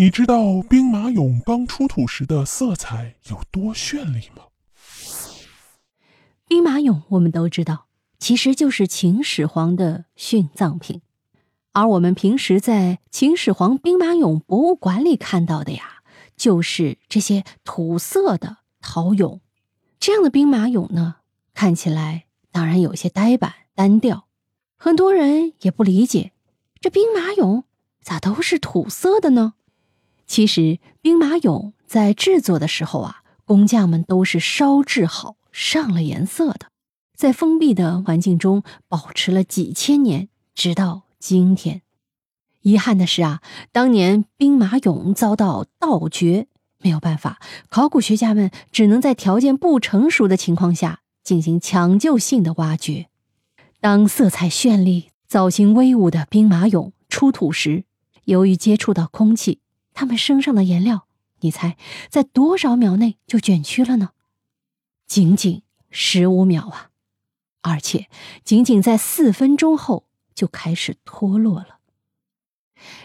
你知道兵马俑刚出土时的色彩有多绚丽吗？兵马俑我们都知道，其实就是秦始皇的殉葬品，而我们平时在秦始皇兵马俑博物馆里看到的呀，就是这些土色的陶俑。这样的兵马俑呢，看起来当然有些呆板单调，很多人也不理解，这兵马俑咋都是土色的呢？其实，兵马俑在制作的时候啊，工匠们都是烧制好、上了颜色的，在封闭的环境中保持了几千年，直到今天。遗憾的是啊，当年兵马俑遭到盗掘，没有办法，考古学家们只能在条件不成熟的情况下进行抢救性的挖掘。当色彩绚丽、造型威武的兵马俑出土时，由于接触到空气，他们身上的颜料，你猜在多少秒内就卷曲了呢？仅仅十五秒啊！而且仅仅在四分钟后就开始脱落了。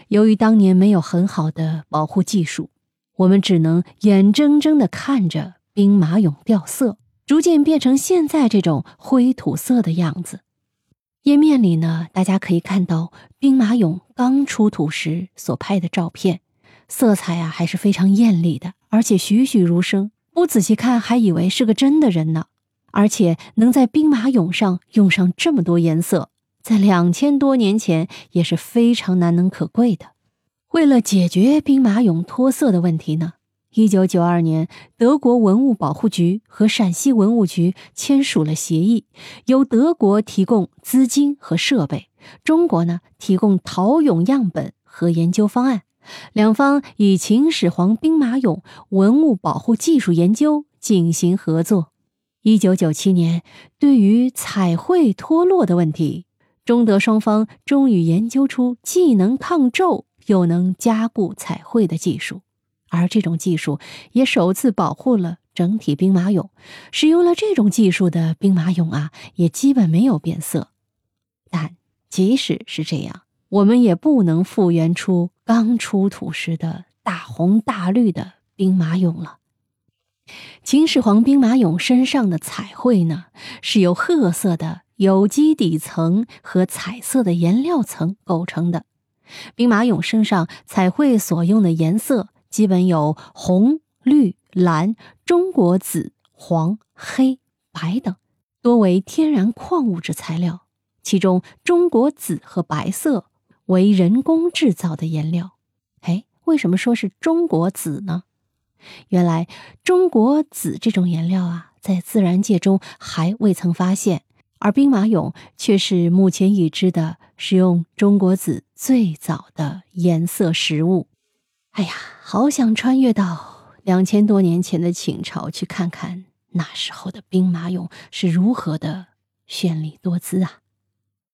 由于当年没有很好的保护技术，我们只能眼睁睁的看着兵马俑掉色，逐渐变成现在这种灰土色的样子。页面里呢，大家可以看到兵马俑刚出土时所拍的照片。色彩啊，还是非常艳丽的，而且栩栩如生。不仔细看，还以为是个真的人呢。而且能在兵马俑上用上这么多颜色，在两千多年前也是非常难能可贵的。为了解决兵马俑脱色的问题呢，一九九二年，德国文物保护局和陕西文物局签署了协议，由德国提供资金和设备，中国呢提供陶俑样本和研究方案。两方以秦始皇兵马俑文物保护技术研究进行合作。一九九七年，对于彩绘脱落的问题，中德双方终于研究出既能抗皱又能加固彩绘的技术，而这种技术也首次保护了整体兵马俑。使用了这种技术的兵马俑啊，也基本没有变色。但即使是这样，我们也不能复原出刚出土时的大红大绿的兵马俑了。秦始皇兵马俑身上的彩绘呢，是由褐色的有机底层和彩色的颜料层构成的。兵马俑身上彩绘所用的颜色基本有红、绿、蓝、中国紫、黄、黑、白等，多为天然矿物质材料，其中中国紫和白色。为人工制造的颜料，哎，为什么说是中国紫呢？原来中国紫这种颜料啊，在自然界中还未曾发现，而兵马俑却是目前已知的使用中国紫最早的颜色实物。哎呀，好想穿越到两千多年前的秦朝去看看那时候的兵马俑是如何的绚丽多姿啊！